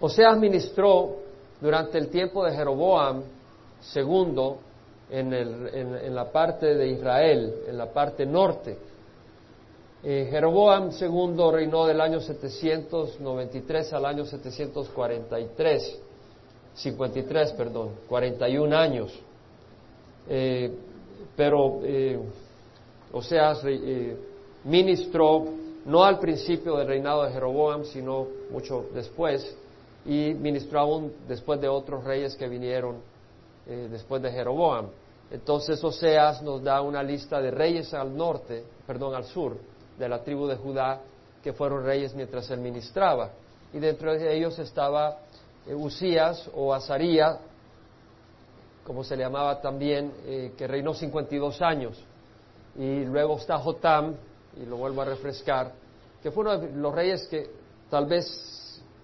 Oseas ministró durante el tiempo de Jeroboam II en, la parte de Israel, en la parte norte. Eh, Jeroboam II reinó del año 793 al año 743, 53, perdón, 41 años. Eh, pero eh, Oseas eh, ministró no al principio del reinado de Jeroboam, sino mucho después, y ministró después de otros reyes que vinieron eh, después de Jeroboam. Entonces Oseas nos da una lista de reyes al norte, perdón, al sur, de la tribu de Judá, que fueron reyes mientras él ministraba. Y dentro de ellos estaba eh, o Azaría, como se le llamaba también, eh, que reinó 52 años. Y luego está Jotam, y lo vuelvo a refrescar, que fue uno de los reyes que tal vez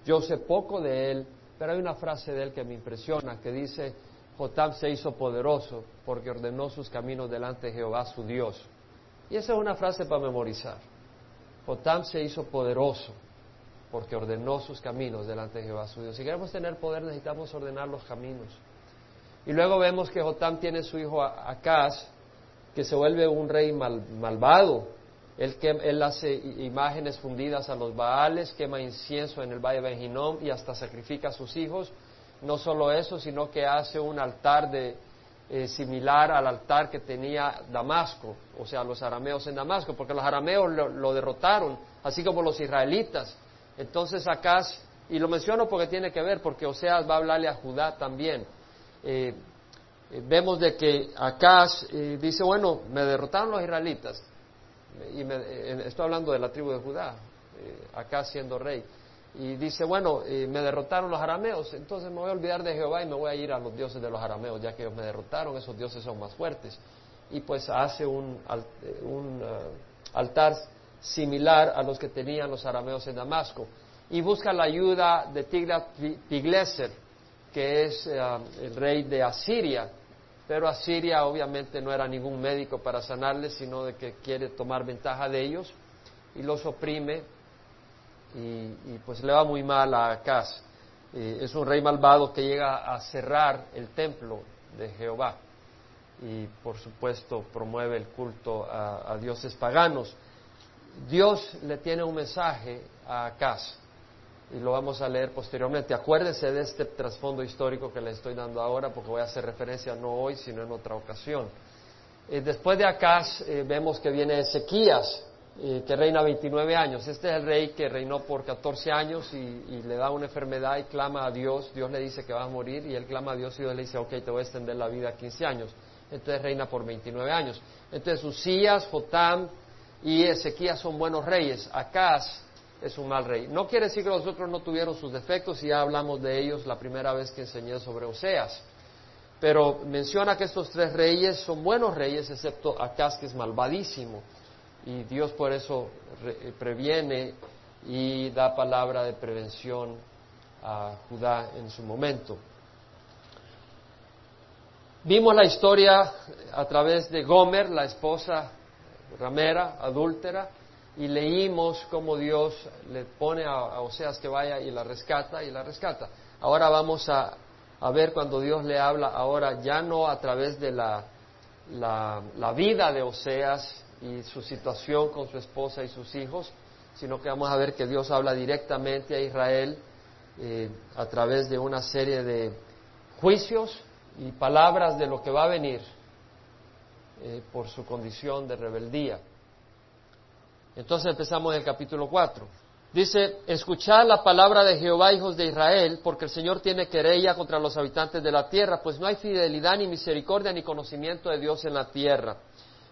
yo sé poco de él, pero hay una frase de él que me impresiona, que dice, Jotam se hizo poderoso porque ordenó sus caminos delante de Jehová su Dios. Y esa es una frase para memorizar. Jotam se hizo poderoso porque ordenó sus caminos delante de Jehová su Dios. Si queremos tener poder necesitamos ordenar los caminos. Y luego vemos que Jotam tiene su hijo Acaz, que se vuelve un rey malvado, él, él, hace imágenes fundidas a los Baales, quema incienso en el valle Benjinom y hasta sacrifica a sus hijos. No solo eso, sino que hace un altar de, eh, similar al altar que tenía Damasco, o sea, los arameos en Damasco, porque los arameos lo, derrotaron, así como los israelitas. Entonces acá, y lo menciono porque tiene que ver, porque Oseas va a hablarle a Judá también. Eh, eh, vemos de que acá dice, bueno, me derrotaron los israelitas, y estoy hablando de la tribu de Judá, eh, acá siendo rey, y dice, bueno, eh, me derrotaron los arameos, entonces me voy a olvidar de Jehová y me voy a ir a los dioses de los arameos, ya que ellos me derrotaron, esos dioses son más fuertes. Y pues hace un, eh, un altar similar a los que tenían los arameos en Damasco. Y busca la ayuda de Tiglat-Pileser, que es el rey de Asiria, pero Asiria obviamente no era ningún médico para sanarles, sino de que quiere tomar ventaja de ellos y los oprime y, pues le va muy mal a Acaz. Es un rey malvado que llega a cerrar el templo de Jehová y por supuesto promueve el culto a, dioses paganos. Dios le tiene un mensaje a Acaz y lo vamos a leer posteriormente. Acuérdense de este trasfondo histórico que le estoy dando ahora, porque voy a hacer referencia no hoy, sino en otra ocasión. Eh, después de Acaz eh, vemos que viene Ezequías, eh, que reina 29 años. Este es el rey que reinó por 14 años y, le da una enfermedad y clama a Dios. Dios le dice que va a morir y él clama a Dios y Dios le dice, ok, te voy a extender la vida a 15 años. Entonces reina por 29 años. Entonces Usías, Jotam y Ezequías son buenos reyes. Acaz es un mal rey. No quiere decir que los otros no tuvieron sus defectos, y ya hablamos de ellos la primera vez que enseñé sobre Oseas. Pero menciona que estos tres reyes son buenos reyes, excepto Acaz, que es malvadísimo. Y Dios por eso eh, previene y da palabra de prevención a Judá en su momento. Vimos la historia a través de Gomer, la esposa ramera, adúltera, y leímos cómo Dios le pone a, Oseas que vaya y la rescata y la rescata. Ahora vamos a, ver cuando Dios le habla, ahora ya no a través de la, la, vida de Oseas y su situación con su esposa y sus hijos, sino que vamos a ver que Dios habla directamente a Israel eh, a través de una serie de juicios y palabras de lo que va a venir eh, por su condición de rebeldía. Entonces empezamos en el capítulo 4. Dice, escuchad la palabra de Jehová, hijos de Israel, porque el Señor tiene querella contra los habitantes de la tierra, pues no hay fidelidad ni misericordia ni conocimiento de Dios en la tierra.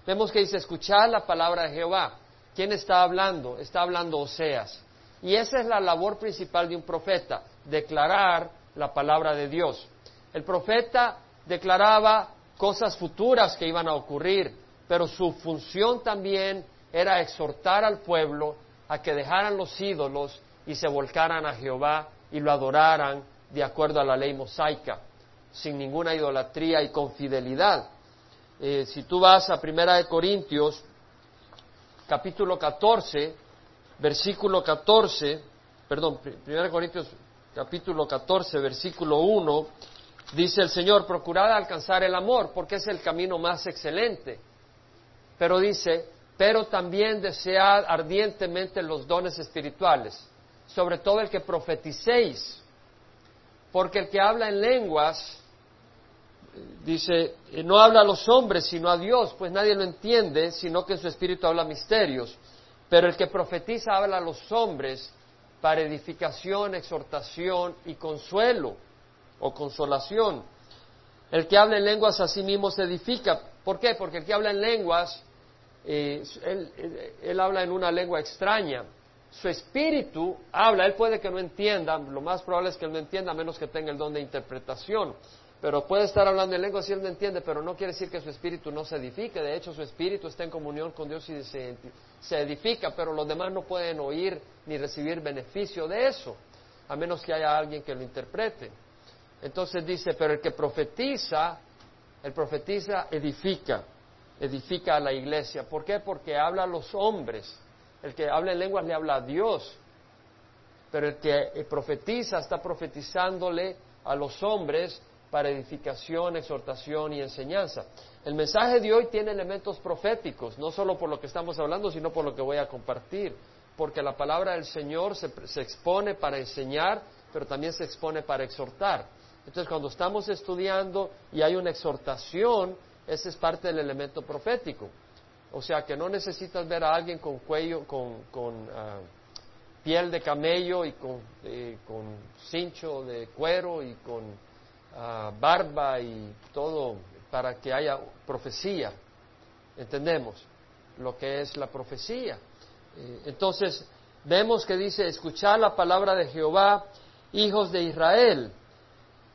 Vemos que dice, escuchad la palabra de Jehová. ¿Quién está hablando? Está hablando Oseas. Y esa es la labor principal de un profeta, declarar la palabra de Dios. El profeta declaraba cosas futuras que iban a ocurrir, pero su función también era exhortar al pueblo a que dejaran los ídolos y se volcaran a Jehová y lo adoraran de acuerdo a la ley mosaica, sin ninguna idolatría y con fidelidad. Eh, si tú vas a Primera de Corintios, capítulo 14, versículo 14, perdón, Primera de Corintios capítulo 14, versículo 1, dice el Señor, procurad alcanzar el amor, porque es el camino más excelente. Pero dice, pero también desead ardientemente los dones espirituales, sobre todo el que profeticéis, porque el que habla en lenguas, dice, no habla a los hombres, sino a Dios, pues nadie lo entiende, sino que en su espíritu habla misterios. Pero el que profetiza habla a los hombres para edificación, exhortación y consuelo o consolación. El que habla en lenguas a sí mismo se edifica. ¿Por qué? Porque el que habla en lenguas, eh, él, habla en una lengua extraña. Su espíritu habla, él puede que no entienda, lo más probable es que él no entienda a menos que tenga el don de interpretación. Pero puede estar hablando en lenguas si él no entiende, pero no quiere decir que su espíritu no se edifique. De hecho, su espíritu está en comunión con Dios y se, se edifica, pero los demás no pueden oír ni recibir beneficio de eso, a menos que haya alguien que lo interprete. Entonces dice, pero el que profetiza, el profetiza edifica, edifica a la iglesia. ¿Por qué? Porque habla a los hombres. El que habla en lenguas le habla a Dios. Pero el que profetiza está profetizándole a los hombres para edificación, exhortación y enseñanza. El mensaje de hoy tiene elementos proféticos, no solo por lo que estamos hablando, sino por lo que voy a compartir, porque la palabra del Señor se, se expone para enseñar, pero también se expone para exhortar. Entonces, cuando estamos estudiando y hay una exhortación, ese es parte del elemento profético. O sea, que no necesitas ver a alguien con cuello, con, ah, piel de camello y con, eh, con, cincho de cuero y con ah, barba y todo para que haya profecía. ¿Entendemos lo que es la profecía? Eh, entonces, vemos que dice, escuchar la palabra de Jehová, hijos de Israel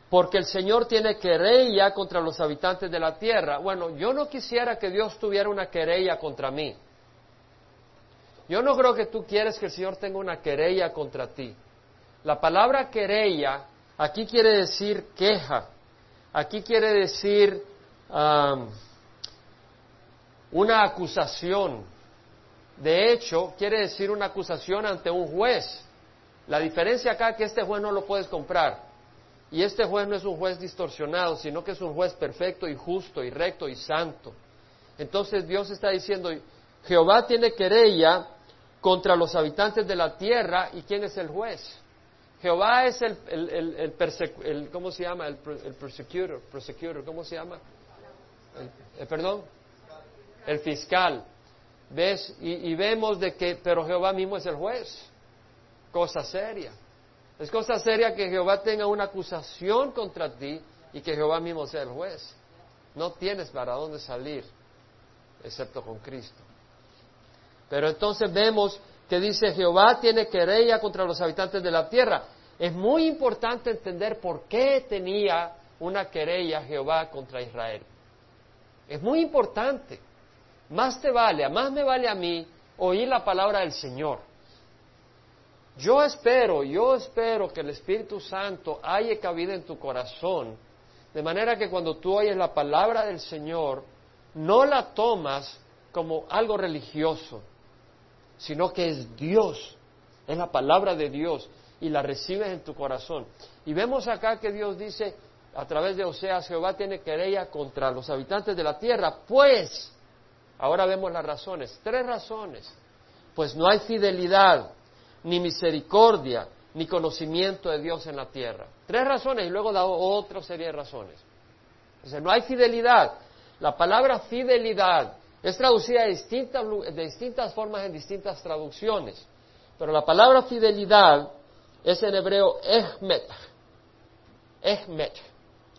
porque el Señor tiene querella contra los habitantes de la tierra. Bueno, yo no quisiera que Dios tuviera una querella contra mí. Yo no creo que tú quieres que el Señor tenga una querella contra ti. La palabra querella aquí quiere decir queja, aquí quiere decir una acusación. De hecho, quiere decir una acusación ante un juez. La diferencia acá es que este juez no lo puedes comprar. Y este juez no es un juez distorsionado, sino que es un juez perfecto y justo y recto y santo. Entonces Dios está diciendo, Jehová tiene querella contra los habitantes de la tierra y ¿quién es el juez? Jehová es el, el, ¿cómo se llama? El, persecutor, persecutor, ¿cómo se llama? El, perdón, el fiscal. ¿Ves? Y, y vemos de que, pero Jehová mismo es el juez. Cosa seria. Es cosa seria que Jehová tenga una acusación contra ti y que Jehová mismo sea el juez. No tienes para dónde salir, excepto con Cristo. Pero entonces vemos que dice Jehová tiene querella contra los habitantes de la tierra. Es muy importante entender por qué tenía una querella Jehová contra Israel. Es muy importante. Más te vale, más me vale a mí oír la palabra del Señor. Yo espero, yo espero que el Espíritu Santo haya cabida en tu corazón, de manera que cuando tú oyes la palabra del Señor, no la tomas como algo religioso, sino que es Dios, es la palabra de Dios y la recibes en tu corazón. Y vemos acá que Dios dice a través de Oseas, Jehová tiene querella contra los habitantes de la tierra, pues, ahora vemos las razones, tres razones, pues no hay fidelidad ni misericordia, ni conocimiento de Dios en la tierra. Tres razones y luego da otra serie de razones. No hay fidelidad. La palabra fidelidad es traducida de distintas, formas en distintas traducciones. Pero la palabra fidelidad es en hebreo ehmet. Ehmet.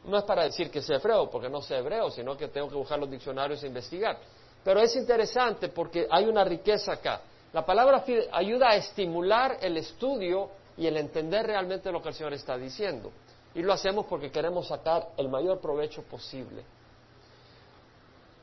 No es para decir que sea hebreo, porque no sé hebreo, sino que tengo que buscar los diccionarios e investigar. Pero es interesante porque hay una riqueza acá. La palabra ayuda a estimular el estudio y el entender realmente lo que el Señor está diciendo. Y lo hacemos porque queremos sacar el mayor provecho posible.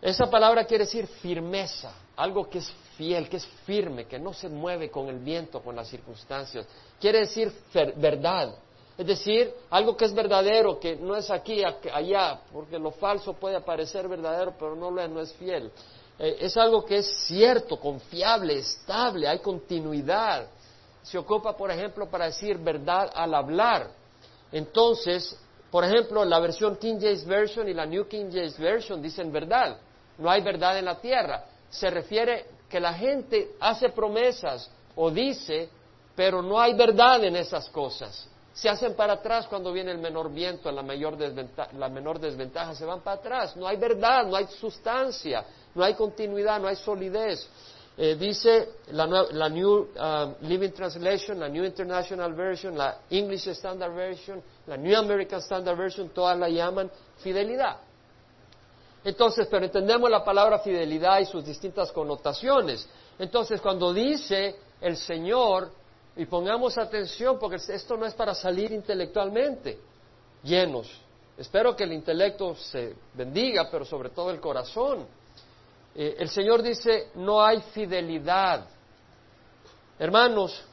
Esa palabra quiere decir firmeza, algo que es fiel, que es firme, que no se mueve con el viento, con las circunstancias. Quiere decir verdad, es decir, algo que es verdadero, que no es aquí, allá, porque lo falso puede parecer verdadero, pero no lo es, no es fiel. Eh, es algo que es cierto, confiable, estable, hay continuidad. se ocupa, por ejemplo, para decir verdad al hablar. Entonces, por ejemplo, la versión King James Version y la New King James Version dicen verdad. No hay verdad en la tierra. Se refiere que la gente hace promesas o dice, pero no hay verdad en esas cosas. Se hacen para atrás cuando viene el menor viento, la, mayor la menor desventaja, se van para atrás. No hay verdad, no hay sustancia, no hay continuidad, no hay solidez. Eh, dice la, New um, Living Translation, la New International Version, la English Standard Version, la New American Standard Version, todas la llaman fidelidad. Entonces, pero entendemos la palabra fidelidad y sus distintas connotaciones. Entonces, cuando dice el Señor, y pongamos atención, porque esto no es para salir intelectualmente llenos. Espero que el intelecto se bendiga, pero sobre todo el corazón. Eh, el Señor dice, no hay fidelidad. Hermanos,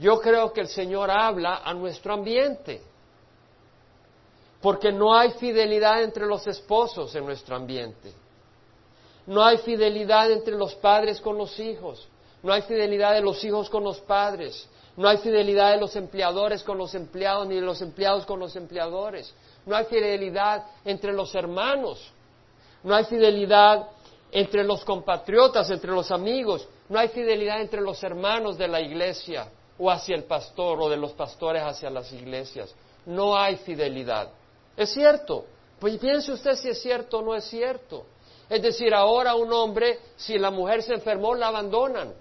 yo creo que el Señor habla a nuestro ambiente, porque no hay fidelidad entre los esposos en nuestro ambiente. No hay fidelidad entre los padres con los hijos. No hay fidelidad de los hijos con los padres. No hay fidelidad de los empleadores con los empleados, ni de los empleados con los empleadores. No hay fidelidad entre los hermanos. No hay fidelidad entre los compatriotas, entre los amigos. No hay fidelidad entre los hermanos de la iglesia o hacia el pastor o de los pastores hacia las iglesias. No hay fidelidad. Es cierto. Pues piense usted si es cierto o no es cierto. Es decir, ahora un hombre, si la mujer se enfermó, la abandonan.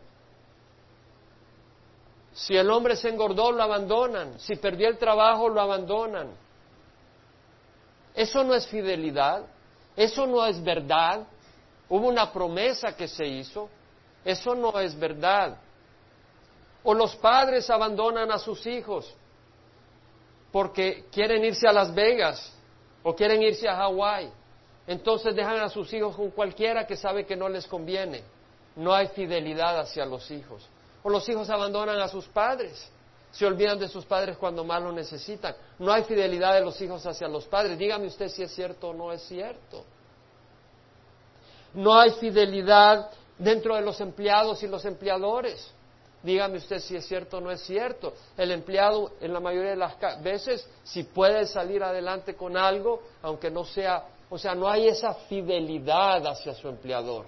Si el hombre se engordó, lo abandonan. Si perdió el trabajo, lo abandonan. Eso no es fidelidad. Eso no es verdad. Hubo una promesa que se hizo. Eso no es verdad. O los padres abandonan a sus hijos porque quieren irse a Las Vegas o quieren irse a Hawái. Entonces dejan a sus hijos con cualquiera que sabe que no les conviene. No hay fidelidad hacia los hijos. O los hijos abandonan a sus padres. Se olvidan de sus padres cuando más lo necesitan. No hay fidelidad de los hijos hacia los padres. Dígame usted si es cierto o no es cierto. No hay fidelidad dentro de los empleados y los empleadores. Dígame usted si es cierto o no es cierto. El empleado, en la mayoría de las veces, si puede salir adelante con algo, aunque no sea, o sea, no hay esa fidelidad hacia su empleador.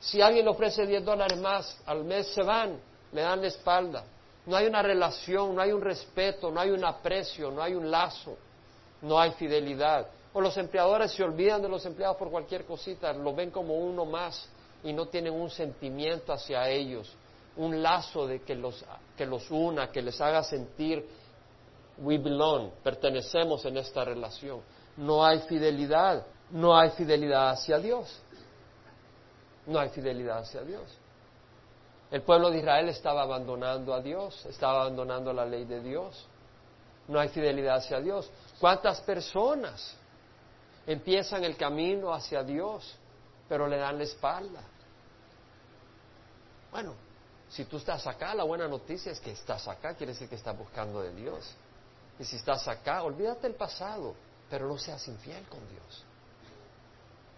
Si alguien le ofrece 10 dólares más al mes, se van, le dan la espalda. No hay una relación, no hay un respeto, no hay un aprecio, no hay un lazo, no hay fidelidad. O los empleadores se olvidan de los empleados por cualquier cosita, lo ven como uno más y no tienen un sentimiento hacia ellos, un lazo de que los, que los una, que les haga sentir we belong, pertenecemos en esta relación. No hay fidelidad, no hay fidelidad hacia Dios no hay fidelidad hacia Dios. El pueblo de Israel estaba abandonando a Dios, estaba abandonando la ley de Dios. No hay fidelidad hacia Dios. ¿Cuántas personas empiezan el camino hacia Dios, pero le dan la espalda? Bueno, si tú estás acá, la buena noticia es que estás acá, quiere decir que estás buscando de Dios. Y si estás acá, olvídate el pasado, pero no seas infiel con Dios.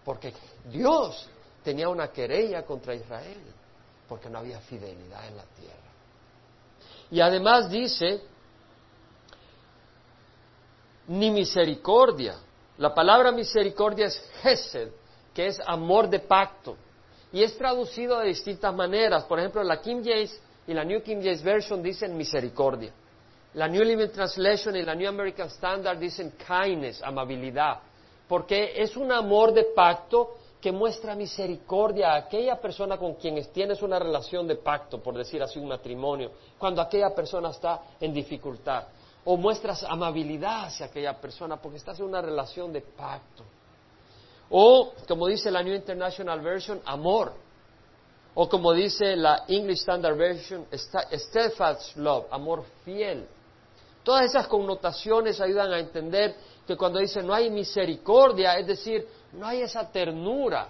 Porque Dios tenía una querella contra Israel, porque no había fidelidad en la tierra. Y además dice, ni misericordia. La palabra misericordia es Hesed, que es amor de pacto. Y es traducido de distintas maneras. Por ejemplo, la King James y la New King James Version dicen misericordia. La New Living Translation y la New American Standard dicen kindness, amabilidad. Porque es un amor de pacto que muestra misericordia a aquella persona con quien tienes una relación de pacto, por decir así, un matrimonio, cuando aquella persona está en dificultad. O muestras amabilidad hacia aquella persona porque estás en una relación de pacto. O, como dice la New International Version, amor. O como dice la English Standard Version, steadfast love, amor fiel. Todas esas connotaciones ayudan a entender que cuando dice no hay misericordia, es decir, no hay esa ternura,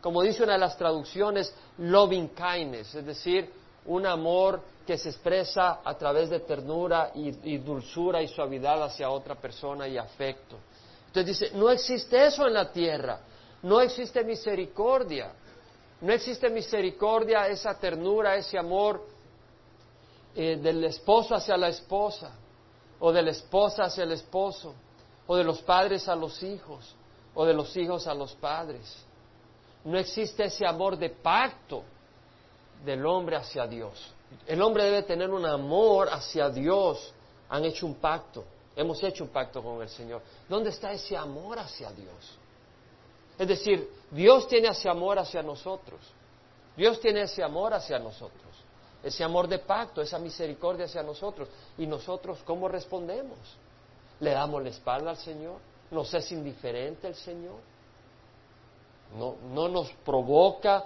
como dice una de las traducciones, loving kindness, es decir, un amor que se expresa a través de ternura y, dulzura y suavidad hacia otra persona y afecto. Entonces dice, no existe eso en la tierra, no existe misericordia. No existe misericordia, esa ternura, ese amor eh, del esposo hacia la esposa, o de la esposa hacia el esposo, o de los padres a los hijos, o de los hijos a los padres. No existe ese amor de pacto del hombre hacia Dios. El hombre debe tener un amor hacia Dios. Han hecho un pacto. Hemos hecho un pacto con el Señor. ¿Dónde está ese amor hacia Dios? Es decir, Dios tiene ese amor hacia nosotros. Dios tiene ese amor hacia nosotros. Ese amor de pacto, esa misericordia hacia nosotros. ¿Y nosotros cómo respondemos? ¿Le damos la espalda al Señor? ¿Nos es indiferente el Señor? No, no nos provoca.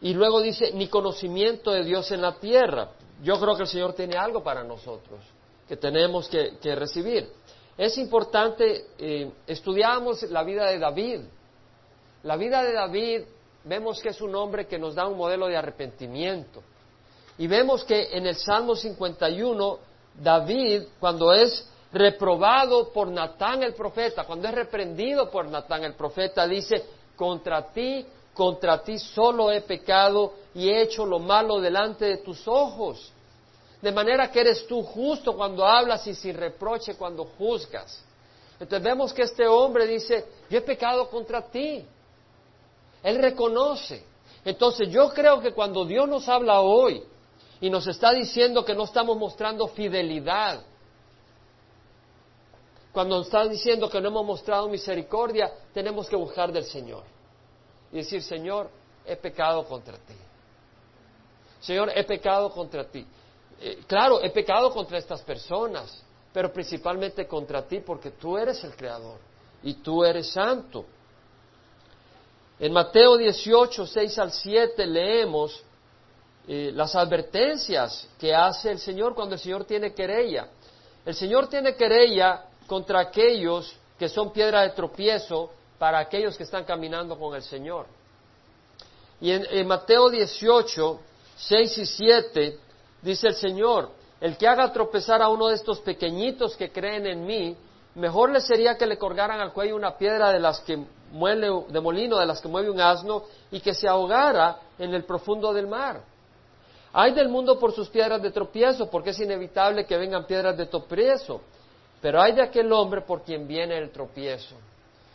Y luego dice, ni conocimiento de Dios en la tierra. Yo creo que el Señor tiene algo para nosotros que tenemos que, recibir. Es importante, eh, estudiamos la vida de David. La vida de David vemos que es un hombre que nos da un modelo de arrepentimiento. Y vemos que en el Salmo 51, David, cuando es reprobado por Natán el profeta, cuando es reprendido por Natán el profeta, dice, contra ti, contra ti solo he pecado y he hecho lo malo delante de tus ojos de manera que eres tú justo cuando hablas y sin reproche cuando juzgas. Entonces vemos que este hombre dice, yo he pecado contra ti. Él reconoce. Entonces yo creo que cuando Dios nos habla hoy y nos está diciendo que no estamos mostrando fidelidad, cuando nos está diciendo que no hemos mostrado misericordia, tenemos que buscar del Señor y decir, Señor, he pecado contra ti. Señor, he pecado contra ti. Eh, claro, he pecado contra estas personas, pero principalmente contra ti porque tú eres el Creador y tú eres santo. En Mateo 18, 6 al 7 leemos eh, las advertencias que hace el Señor cuando el Señor tiene querella. El Señor tiene querella contra aquellos que son piedra de tropiezo para aquellos que están caminando con el Señor. Y en, en Mateo 18, 6 y 7 Dice el Señor, el que haga tropezar a uno de estos pequeñitos que creen en mí, mejor le sería que le colgaran al cuello una piedra de las que muele, de molino, de las que mueve un asno, y que se ahogara en el profundo del mar. Hay del mundo por sus piedras de tropiezo, porque es inevitable que vengan piedras de tropiezo, pero hay de aquel hombre por quien viene el tropiezo.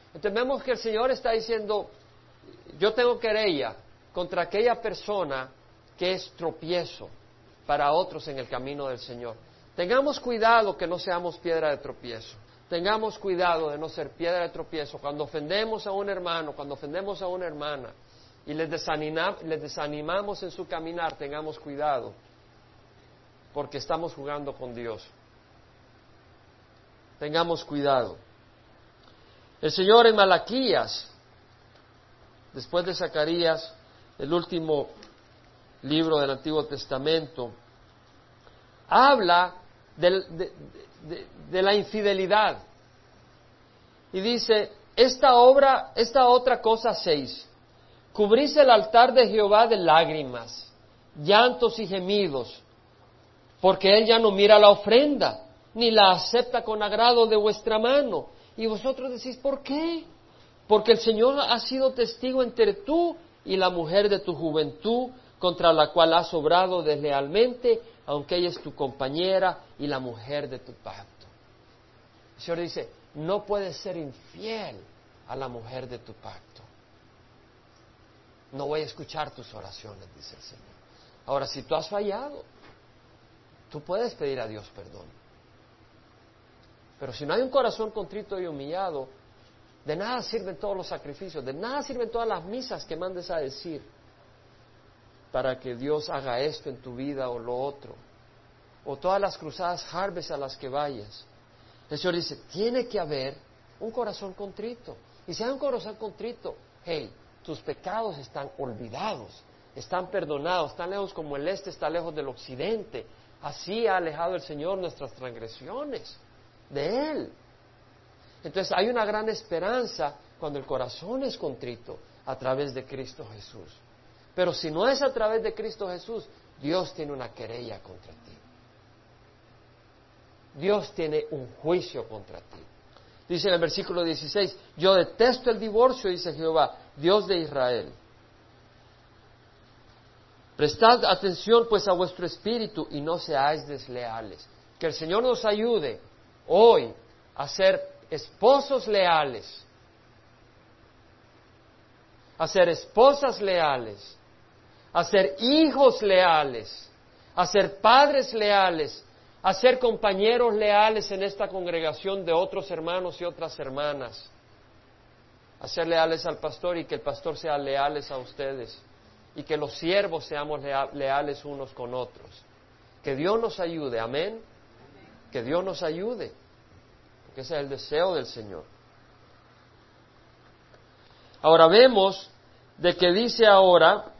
Entonces vemos que el Señor está diciendo, yo tengo querella contra aquella persona que es tropiezo para otros en el camino del Señor. Tengamos cuidado que no seamos piedra de tropiezo. Tengamos cuidado de no ser piedra de tropiezo. Cuando ofendemos a un hermano, cuando ofendemos a una hermana y les, desanimamos en su caminar, tengamos cuidado, porque estamos jugando con Dios. Tengamos cuidado. El Señor en Malaquías, después de Zacarías, el último libro del Antiguo Testamento, habla de, la infidelidad. Y dice, esta obra, esta otra cosa seis, cubrís el altar de Jehová de lágrimas, llantos y gemidos, porque él ya no mira la ofrenda, ni la acepta con agrado de vuestra mano. Y vosotros decís, ¿por qué? Porque el Señor ha sido testigo entre tú y la mujer de tu juventud, contra la cual has obrado deslealmente, aunque ella es tu compañera y la mujer de tu pacto. El Señor dice, no puedes ser infiel a la mujer de tu pacto. No voy a escuchar tus oraciones, dice el Señor. Ahora, si tú has fallado, tú puedes pedir a Dios perdón. Pero si no hay un corazón contrito y humillado, de nada sirven todos los sacrificios, de nada sirven todas las misas que mandes a decir para que Dios haga esto en tu vida o lo otro. O todas las cruzadas harves a las que vayas. El Señor dice, tiene que haber un corazón contrito. Y si hay un corazón contrito, hey, tus pecados están olvidados, están perdonados, están lejos como el este está lejos del occidente. Así ha alejado el Señor nuestras transgresiones de Él. Entonces hay una gran esperanza cuando el corazón es contrito a través de Cristo Jesús. Pero si no es a través de Cristo Jesús, Dios tiene una querella contra ti. Dios tiene un juicio contra ti. Dice en el versículo 16, yo detesto el divorcio, dice Jehová, Dios de Israel. Prestad atención pues a vuestro espíritu y no seáis desleales. Que el Señor nos ayude hoy a ser esposos leales, a ser esposas leales, a ser hijos leales, a ser padres leales, a ser compañeros leales en esta congregación de otros hermanos y otras hermanas, a ser leales al pastor y que el pastor sea leales a ustedes y que los siervos seamos leales unos con otros. Que Dios nos ayude, amén. Que Dios nos ayude, porque ese es el deseo del Señor. Ahora vemos de que dice ahora,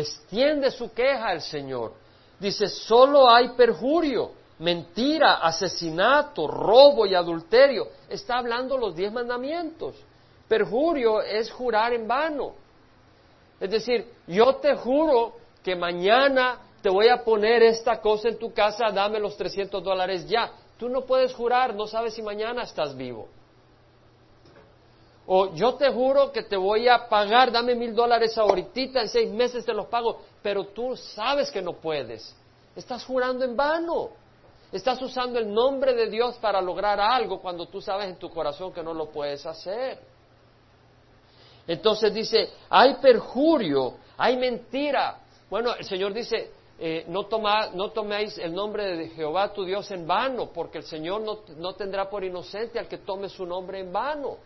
extiende su queja el Señor. Dice, solo hay perjurio, mentira, asesinato, robo y adulterio. Está hablando los diez mandamientos. Perjurio es jurar en vano. Es decir, yo te juro que mañana te voy a poner esta cosa en tu casa, dame los 300 dólares ya. Tú no puedes jurar, no sabes si mañana estás vivo. O yo te juro que te voy a pagar, dame mil dólares ahorita, en seis meses te los pago, pero tú sabes que no puedes. Estás jurando en vano. Estás usando el nombre de Dios para lograr algo cuando tú sabes en tu corazón que no lo puedes hacer. Entonces dice, hay perjurio, hay mentira. Bueno, el Señor dice, eh, no, toma, no, toméis el nombre de Jehová tu Dios en vano, porque el Señor no, no tendrá por inocente al que tome su nombre en vano.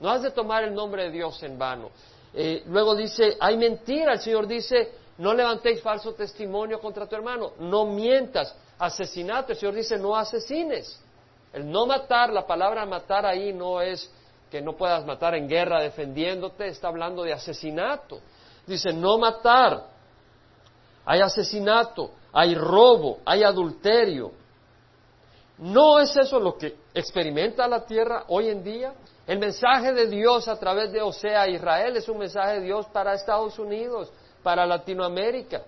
No has de tomar el nombre de Dios en vano. Eh, luego dice, hay mentira. El Señor dice, no levantéis falso testimonio contra tu hermano, no mientas, asesinato. El Señor dice, no asesines. El no matar, la palabra matar ahí no es que no puedas matar en guerra defendiéndote, está hablando de asesinato. Dice, no matar. Hay asesinato, hay robo, hay adulterio. ¿No es eso lo que experimenta la tierra hoy en día? El mensaje de Dios a través de Osea Israel es un mensaje de Dios para Estados Unidos, para Latinoamérica.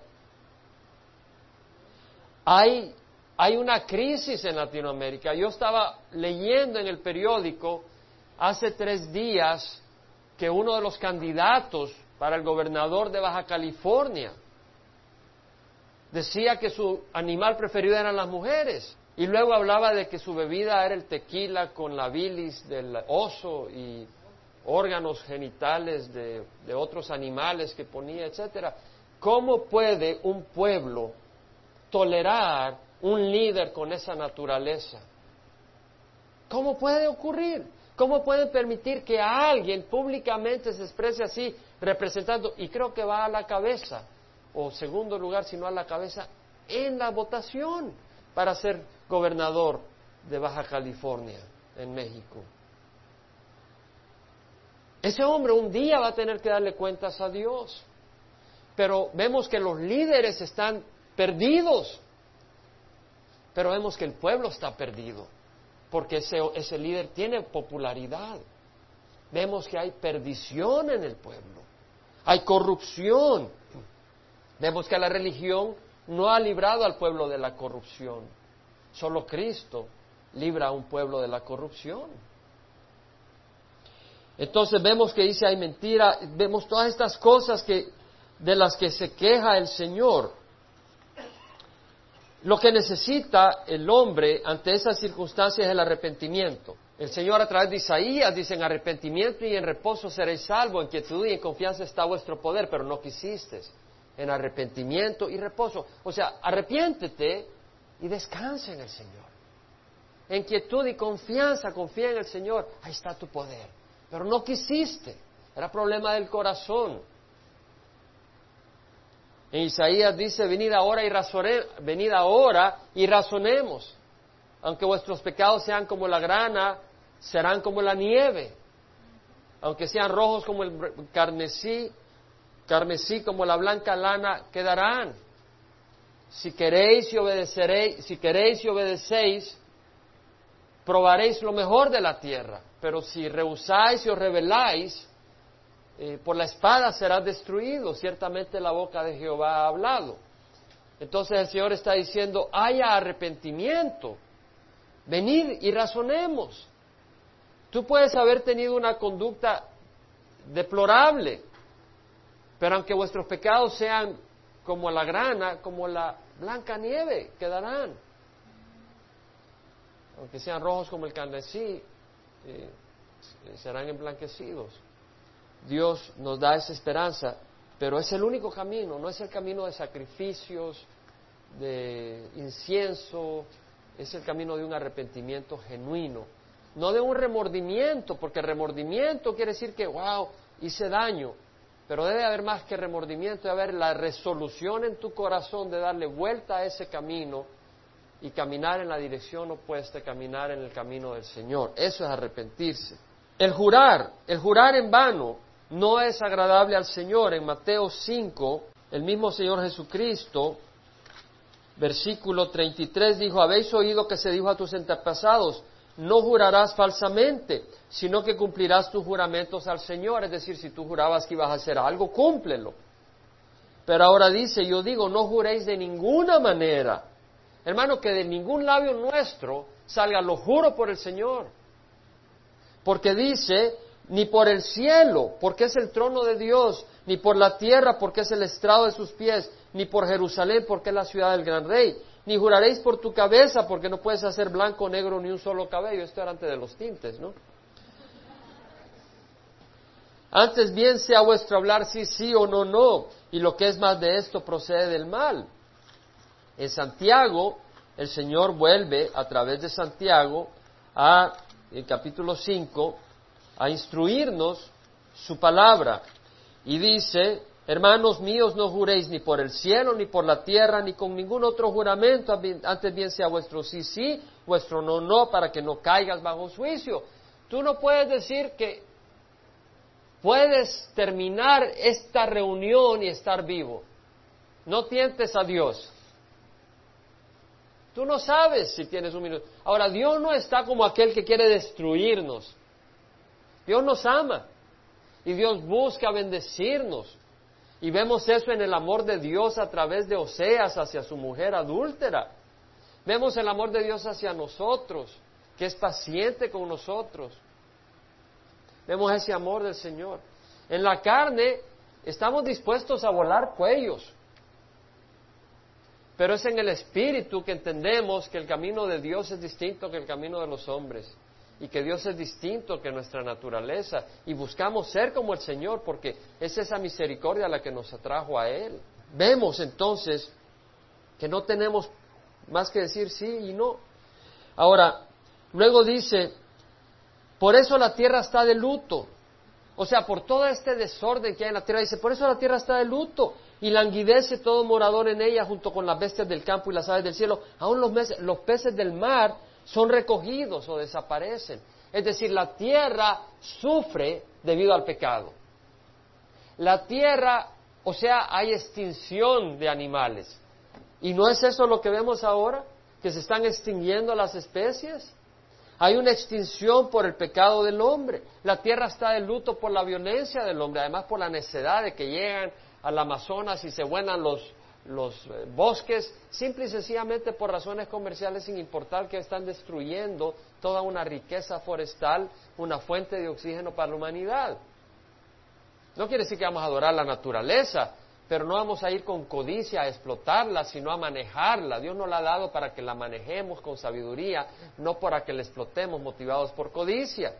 Hay, hay una crisis en Latinoamérica. Yo estaba leyendo en el periódico hace tres días que uno de los candidatos para el gobernador de Baja California decía que su animal preferido eran las mujeres. Y luego hablaba de que su bebida era el tequila con la bilis del oso y órganos genitales de, otros animales que ponía, etcétera. ¿Cómo puede un pueblo tolerar un líder con esa naturaleza? ¿Cómo puede ocurrir? ¿Cómo pueden permitir que alguien públicamente se exprese así, representando, y creo que va a la cabeza, o segundo lugar, si no a la cabeza, en la votación para ser gobernador de Baja California, en México? Ese hombre un día va a tener que darle cuentas a Dios. Pero vemos que los líderes están perdidos. Pero vemos que el pueblo está perdido porque ese, ese líder tiene popularidad. Vemos que hay perdición en el pueblo, hay corrupción. Vemos que la religión no ha librado al pueblo de la corrupción. Solo Cristo libra a un pueblo de la corrupción. Entonces vemos que dice hay mentira, vemos todas estas cosas que de las que se queja el Señor. Lo que necesita el hombre ante esas circunstancias es el arrepentimiento. El Señor a través de Isaías dice, en arrepentimiento y en reposo seréis salvos, en quietud y en confianza está vuestro poder, pero no quisiste. En arrepentimiento y reposo. O sea, arrepiéntete y descansa en el Señor. En quietud y confianza, confía en el Señor, ahí está tu poder. Pero no quisiste, era problema del corazón. En Isaías dice, venid ahora y, venid ahora y razonemos. Aunque vuestros pecados sean como la grana, serán como la nieve. Aunque sean rojos como el carmesí, carmesí como la blanca lana, quedarán. Si queréis y obedeceréis, si queréis y obedecéis, probaréis lo mejor de la tierra. Pero si rehusáis y os rebeláis, eh, por la espada será destruido, ciertamente la boca de Jehová ha hablado. Entonces el Señor está diciendo, haya arrepentimiento, venid y razonemos. Tú puedes haber tenido una conducta deplorable, Pero aunque vuestros pecados sean como la grana, como la blanca nieve, quedarán. Aunque sean rojos como el carmesí, eh, serán emblanquecidos. Dios nos da esa esperanza, pero es el único camino, no es el camino de sacrificios, de incienso, es el camino de un arrepentimiento genuino, no de un remordimiento, porque remordimiento quiere decir que, wow, hice daño, pero debe haber más que remordimiento, debe haber la resolución en tu corazón de darle vuelta a ese camino y caminar en la dirección opuesta, caminar en el camino del Señor. Eso es arrepentirse. El jurar, el jurar en vano, no es agradable al Señor. En Mateo 5, el mismo Señor Jesucristo, versículo 33, dijo, habéis oído que se dijo a tus antepasados, no jurarás falsamente, sino que cumplirás tus juramentos al Señor. Es decir, si tú jurabas que ibas a hacer algo, cúmplelo. Pero ahora dice, yo digo, no juréis de ninguna manera. Hermano, que de ningún labio nuestro salga, lo juro por el Señor. Porque dice, ni por el cielo, porque es el trono de Dios, ni por la tierra, porque es el estrado de sus pies, ni por Jerusalén, porque es la ciudad del gran rey, ni juraréis por tu cabeza, porque no puedes hacer blanco negro ni un solo cabello. Esto era antes de los tintes, ¿no? Antes bien sea vuestro hablar sí, sí o no, no, y lo que es más de esto procede del mal. En Santiago, el Señor vuelve a través de Santiago a, en capítulo 5, a instruirnos su palabra. Y dice, hermanos míos, no juréis ni por el cielo, ni por la tierra, ni con ningún otro juramento, antes bien sea vuestro sí, sí, vuestro no, no, para que no caigas bajo juicio. Tú no puedes decir que puedes terminar esta reunión y estar vivo. No tientes a Dios. Tú no sabes si tienes un minuto. Ahora, Dios no está como aquel que quiere destruirnos. Dios nos ama y Dios busca bendecirnos. Y vemos eso en el amor de Dios a través de Oseas hacia su mujer adúltera. Vemos el amor de Dios hacia nosotros, que es paciente con nosotros. Vemos ese amor del Señor. En la carne estamos dispuestos a volar cuellos, pero es en el Espíritu que entendemos que el camino de Dios es distinto que el camino de los hombres y que Dios es distinto que nuestra naturaleza y buscamos ser como el Señor porque es esa misericordia la que nos atrajo a Él. Vemos entonces que no tenemos más que decir sí y no. Ahora, luego dice, por eso la tierra está de luto. O sea, por todo este desorden que hay en la tierra, dice, por eso la tierra está de luto y languidece todo morador en ella junto con las bestias del campo y las aves del cielo. Aún los, los peces del mar son recogidos o desaparecen. Es decir, la tierra sufre debido al pecado. La tierra, o sea, hay extinción de animales. ¿Y no es eso lo que vemos ahora? Que se están extinguiendo las especies. Hay una extinción por el pecado del hombre. La tierra está de luto por la violencia del hombre, además por la necedad de que llegan al Amazonas y se buenan los, los eh, bosques, simple y sencillamente por razones comerciales, sin importar que están destruyendo toda una riqueza forestal, una fuente de oxígeno para la humanidad. No quiere decir que vamos a adorar la naturaleza, pero no vamos a ir con codicia a explotarla, sino a manejarla. Dios nos la ha dado para que la manejemos con sabiduría, no para que la explotemos motivados por codicia.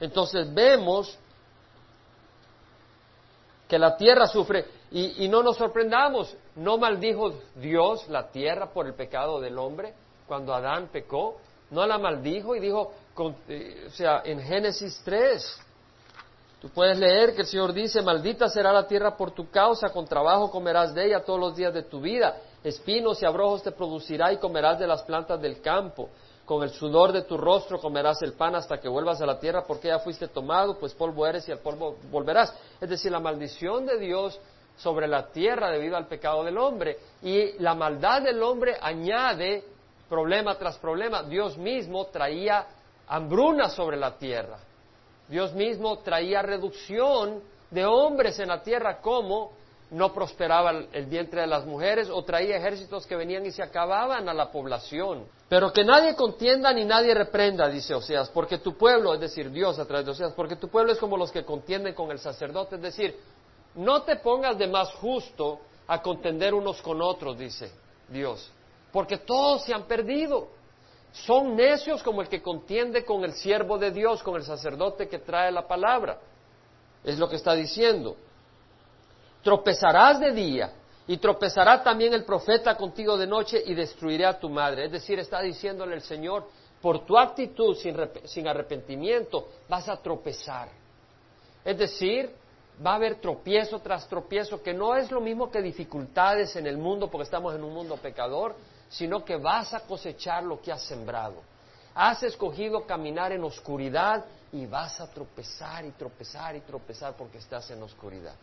Entonces vemos que la tierra sufre y, no nos sorprendamos, no maldijo Dios la tierra por el pecado del hombre cuando Adán pecó, no la maldijo y dijo, eh, o sea, en Génesis 3, tú puedes leer que el Señor dice, maldita será la tierra por tu causa, con trabajo comerás de ella todos los días de tu vida, espinos y abrojos te producirá y comerás de las plantas del campo con el sudor de tu rostro comerás el pan hasta que vuelvas a la tierra, porque ya fuiste tomado, pues polvo eres y al polvo volverás. Es decir, la maldición de Dios sobre la tierra debido al pecado del hombre. Y la maldad del hombre añade problema tras problema. Dios mismo traía hambruna sobre la tierra. Dios mismo traía reducción de hombres en la tierra como no prosperaba el vientre de las mujeres o traía ejércitos que venían y se acababan a la población. Pero que nadie contienda ni nadie reprenda, dice Oseas, porque tu pueblo, es decir, Dios a través de Oseas, porque tu pueblo es como los que contienden con el sacerdote, es decir, no te pongas de más justo a contender unos con otros, dice Dios, porque todos se han perdido. Son necios como el que contiende con el siervo de Dios, con el sacerdote que trae la palabra. Es lo que está diciendo. Tropezarás de día y tropezará también el profeta contigo de noche y destruiré a tu madre. Es decir, está diciéndole el Señor, por tu actitud sin, arrepentimiento vas a tropezar. Es decir, va a haber tropiezo tras tropiezo, que no es lo mismo que dificultades en el mundo, porque estamos en un mundo pecador, sino que vas a cosechar lo que has sembrado. Has escogido caminar en oscuridad y vas a tropezar y tropezar y tropezar porque estás en oscuridad.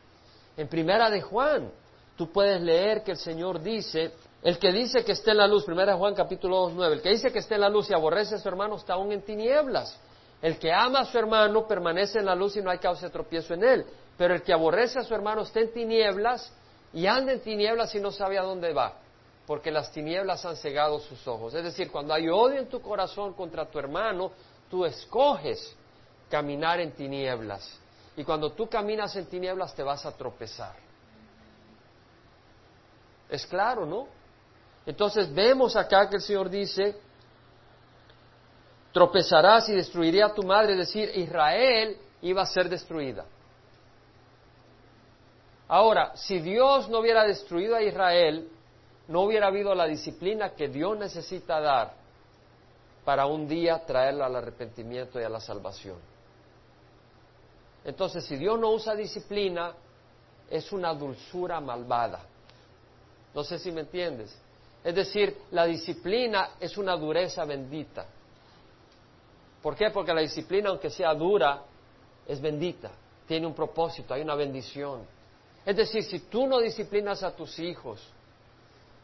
En primera de Juan, tú puedes leer que el Señor dice, el que dice que esté en la luz, primera Juan capítulo 2, 9, el que dice que esté en la luz y aborrece a su hermano está aún en tinieblas. El que ama a su hermano permanece en la luz y no hay causa de tropiezo en él. Pero el que aborrece a su hermano está en tinieblas y anda en tinieblas y no sabe a dónde va, porque las tinieblas han cegado sus ojos. Es decir, cuando hay odio en tu corazón contra tu hermano, tú escoges caminar en tinieblas. Y cuando tú caminas en tinieblas te vas a tropezar. Es claro, ¿no? Entonces vemos acá que el Señor dice, tropezarás y destruiré a tu madre, es decir, Israel iba a ser destruida. Ahora, si Dios no hubiera destruido a Israel, no hubiera habido la disciplina que Dios necesita dar para un día traerla al arrepentimiento y a la salvación. Entonces, si Dios no usa disciplina, es una dulzura malvada. No sé si me entiendes. Es decir, la disciplina es una dureza bendita. ¿Por qué? Porque la disciplina, aunque sea dura, es bendita, tiene un propósito, hay una bendición. Es decir, si tú no disciplinas a tus hijos,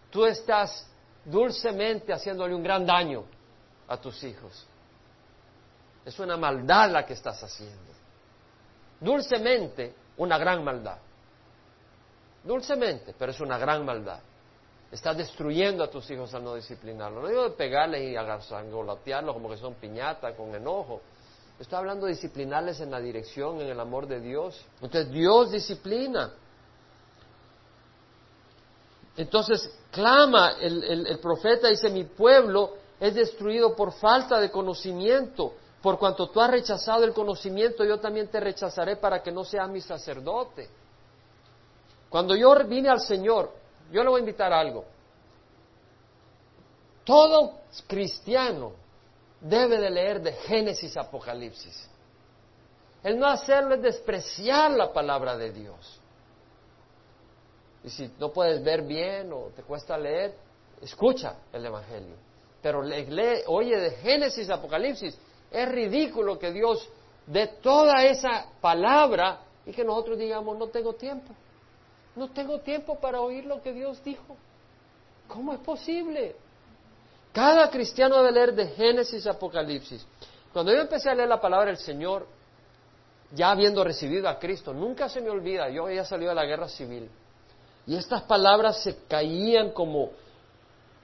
tú estás dulcemente haciéndole un gran daño a tus hijos. Es una maldad la que estás haciendo. Dulcemente, una gran maldad dulcemente, pero es una gran maldad. Estás destruyendo a tus hijos al no disciplinarlos. No digo de pegarles y agolatearlos como que son piñata, con enojo. Estoy hablando de disciplinarles en la dirección, en el amor de Dios. Entonces Dios disciplina. Entonces clama el, el profeta, dice, mi pueblo es destruido por falta de conocimiento. Por cuanto tú has rechazado el conocimiento, yo también te rechazaré para que no seas mi sacerdote. Cuando yo vine al Señor, yo le voy a invitar a algo. Todo cristiano debe de leer de Génesis a Apocalipsis. El no hacerlo es despreciar la palabra de Dios. Y si no puedes ver bien o te cuesta leer, escucha el Evangelio. Pero lee, oye de Génesis a Apocalipsis. Es ridículo que Dios dé toda esa palabra y que nosotros digamos, no tengo tiempo. No tengo tiempo para oír lo que Dios dijo. ¿Cómo es posible? Cada cristiano debe leer de Génesis a Apocalipsis. Cuando yo empecé a leer la palabra del Señor, ya habiendo recibido a Cristo, nunca se me olvida, yo había salido de la guerra civil. Y estas palabras se caían como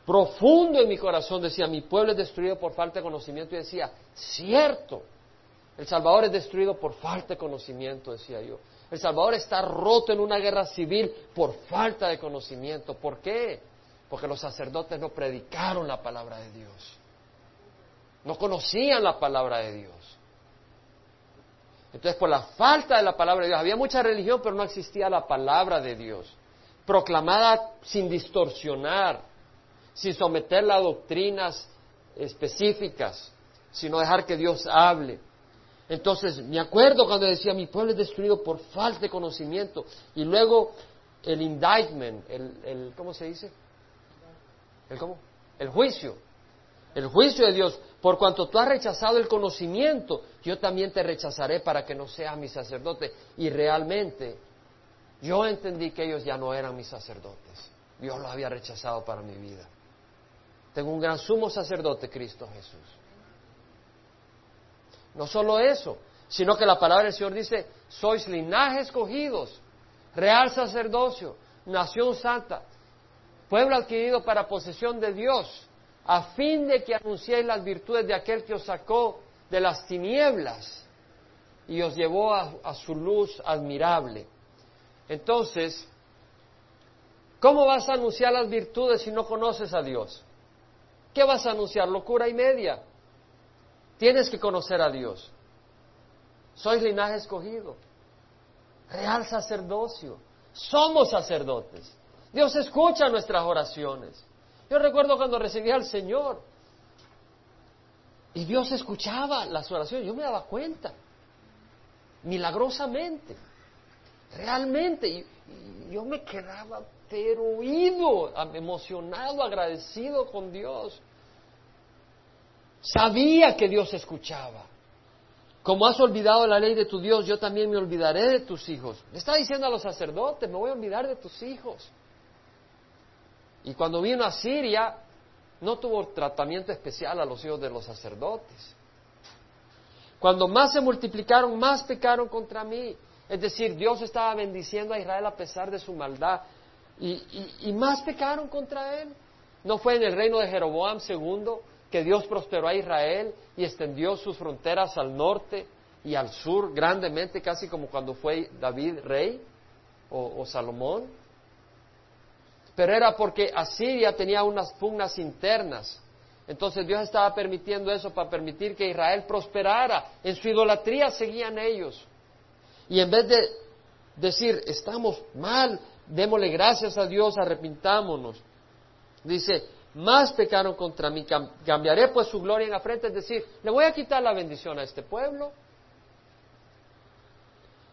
profundo en mi corazón. Decía, mi pueblo es destruido por falta de conocimiento. Y decía, cierto, el Salvador es destruido por falta de conocimiento, decía yo. El Salvador está roto en una guerra civil por falta de conocimiento. ¿Por qué? Porque los sacerdotes no predicaron la palabra de Dios. No conocían la palabra de Dios. Entonces, por la falta de la palabra de Dios, había mucha religión, pero no existía la palabra de Dios, proclamada sin distorsionar, sin someterla a doctrinas específicas, sino dejar que Dios hable. Entonces, me acuerdo cuando decía, mi pueblo es destruido por falta de conocimiento. Y luego el indictment, el, ¿cómo se dice? ¿El cómo? El juicio. El juicio de Dios. Por cuanto tú has rechazado el conocimiento, yo también te rechazaré para que no seas mi sacerdote. Y realmente, yo entendí que ellos ya no eran mis sacerdotes. Dios los había rechazado para mi vida. Tengo un gran sumo sacerdote, Cristo Jesús. No solo eso, sino que la palabra del Señor dice, sois linaje escogidos, real sacerdocio, nación santa, pueblo adquirido para posesión de Dios, a fin de que anunciéis las virtudes de aquel que os sacó de las tinieblas y os llevó a, su luz admirable. Entonces, ¿cómo vas a anunciar las virtudes si no conoces a Dios? ¿Qué vas a anunciar? Locura y media. Tienes que conocer a Dios. Sois linaje escogido, real sacerdocio. Somos sacerdotes. Dios escucha nuestras oraciones. Yo recuerdo cuando recibí al Señor y Dios escuchaba las oraciones, yo me daba cuenta, milagrosamente, realmente, yo me quedaba pero oído, emocionado, agradecido con Dios. Sabía que Dios escuchaba. Como has olvidado la ley de tu Dios, yo también me olvidaré de tus hijos. Le está diciendo a los sacerdotes, me voy a olvidar de tus hijos. Y cuando vino a Siria, no tuvo tratamiento especial a los hijos de los sacerdotes. Cuando más se multiplicaron, más pecaron contra mí. Es decir, Dios estaba bendiciendo a Israel a pesar de su maldad. Y, más pecaron contra él. No fue en el reino de Jeroboam II que Dios prosperó a Israel y extendió sus fronteras al norte y al sur grandemente, casi como cuando fue David rey o, Salomón. Pero era porque Asiria tenía unas pugnas internas. Entonces Dios estaba permitiendo eso para permitir que Israel prosperara. En su idolatría seguían ellos. Y en vez de decir, estamos mal, démosle gracias a Dios, arrepintámonos. Dice, más pecaron contra mí. Cambiaré pues su gloria en la frente, es decir, le voy a quitar la bendición a este pueblo.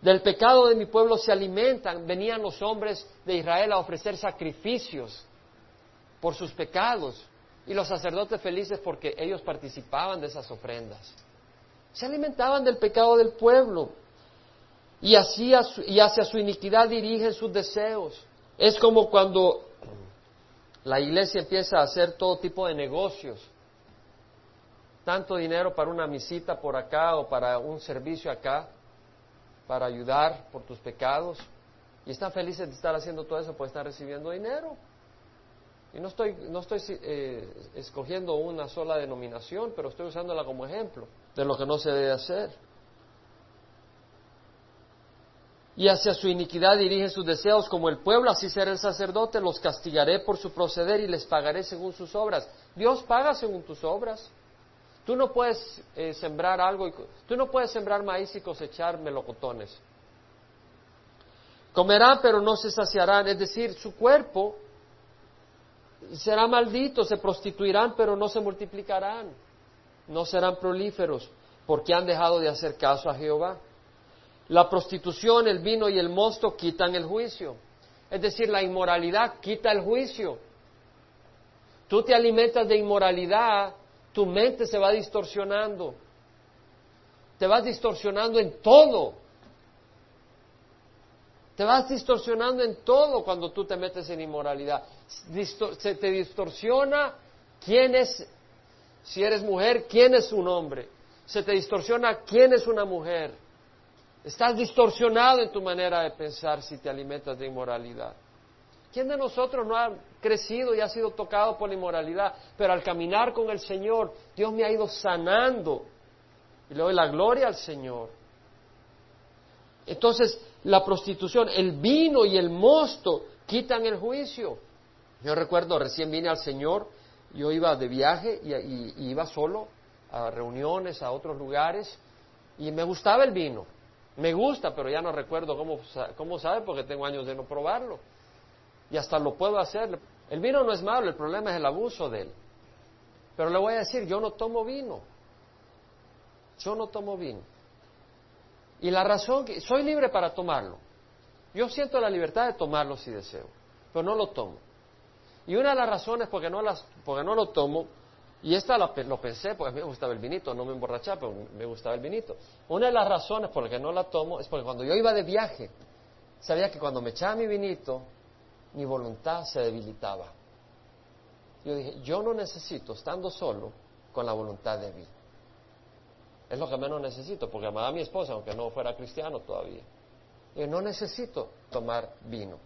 Del pecado de mi pueblo se alimentan. Venían los hombres de Israel a ofrecer sacrificios por sus pecados y los sacerdotes felices porque ellos participaban de esas ofrendas. Se alimentaban del pecado del pueblo y, así y hacia su iniquidad dirigen sus deseos. Es como cuando la iglesia empieza a hacer todo tipo de negocios. Tanto dinero para una misita por acá o para un servicio acá, para ayudar por tus pecados. Y están felices de estar haciendo todo eso porque están recibiendo dinero. Y no estoy, no estoy eh, escogiendo una sola denominación, pero estoy usándola como ejemplo de lo que no se debe hacer y hacia su iniquidad dirigen sus deseos, como el pueblo, así será el sacerdote, los castigaré por su proceder y les pagaré según sus obras. Dios paga según tus obras. Tú no puedes eh, sembrar algo, y, tú no puedes sembrar maíz y cosechar melocotones. Comerán, pero no se saciarán, es decir, su cuerpo será maldito, se prostituirán, pero no se multiplicarán, no serán prolíferos, porque han dejado de hacer caso a Jehová. La prostitución, el vino y el mosto quitan el juicio. Es decir, la inmoralidad quita el juicio. Tú te alimentas de inmoralidad, tu mente se va distorsionando. Te vas distorsionando en todo. Te vas distorsionando en todo cuando tú te metes en inmoralidad. se te distorsiona quién es, si eres mujer, quién es un hombre. Se te distorsiona quién es una mujer. Estás distorsionado en tu manera de pensar si te alimentas de inmoralidad. ¿Quién de nosotros no ha crecido y ha sido tocado por la inmoralidad? Pero al caminar con el Señor, Dios me ha ido sanando. Y le doy la gloria al Señor. Entonces, la prostitución, el vino y el mosto quitan el juicio. Yo recuerdo, recién vine al Señor, yo iba de viaje y, y iba solo a reuniones, a otros lugares, y me gustaba el vino. Me gusta, pero ya no recuerdo cómo, cómo sabe porque tengo años de no probarlo. Y hasta lo puedo hacer. El vino no es malo, el problema es el abuso de él. Pero le voy a decir, yo no tomo vino. Yo no tomo vino. Y la razón que soy libre para tomarlo. Yo siento la libertad de tomarlo si deseo, pero no lo tomo. Y una de las razones porque no, las, porque no lo tomo y esta lo, pensé porque me gustaba el vinito, no me emborrachaba, pero me gustaba el vinito. Una de las razones por las que no la tomo es porque cuando yo iba de viaje, sabía que cuando me echaba mi vinito, mi voluntad se debilitaba. Yo dije, yo no necesito, estando solo, con la voluntad débil. Es lo que menos necesito, porque amaba a mi esposa, aunque no fuera cristiano todavía. Y no necesito tomar vino.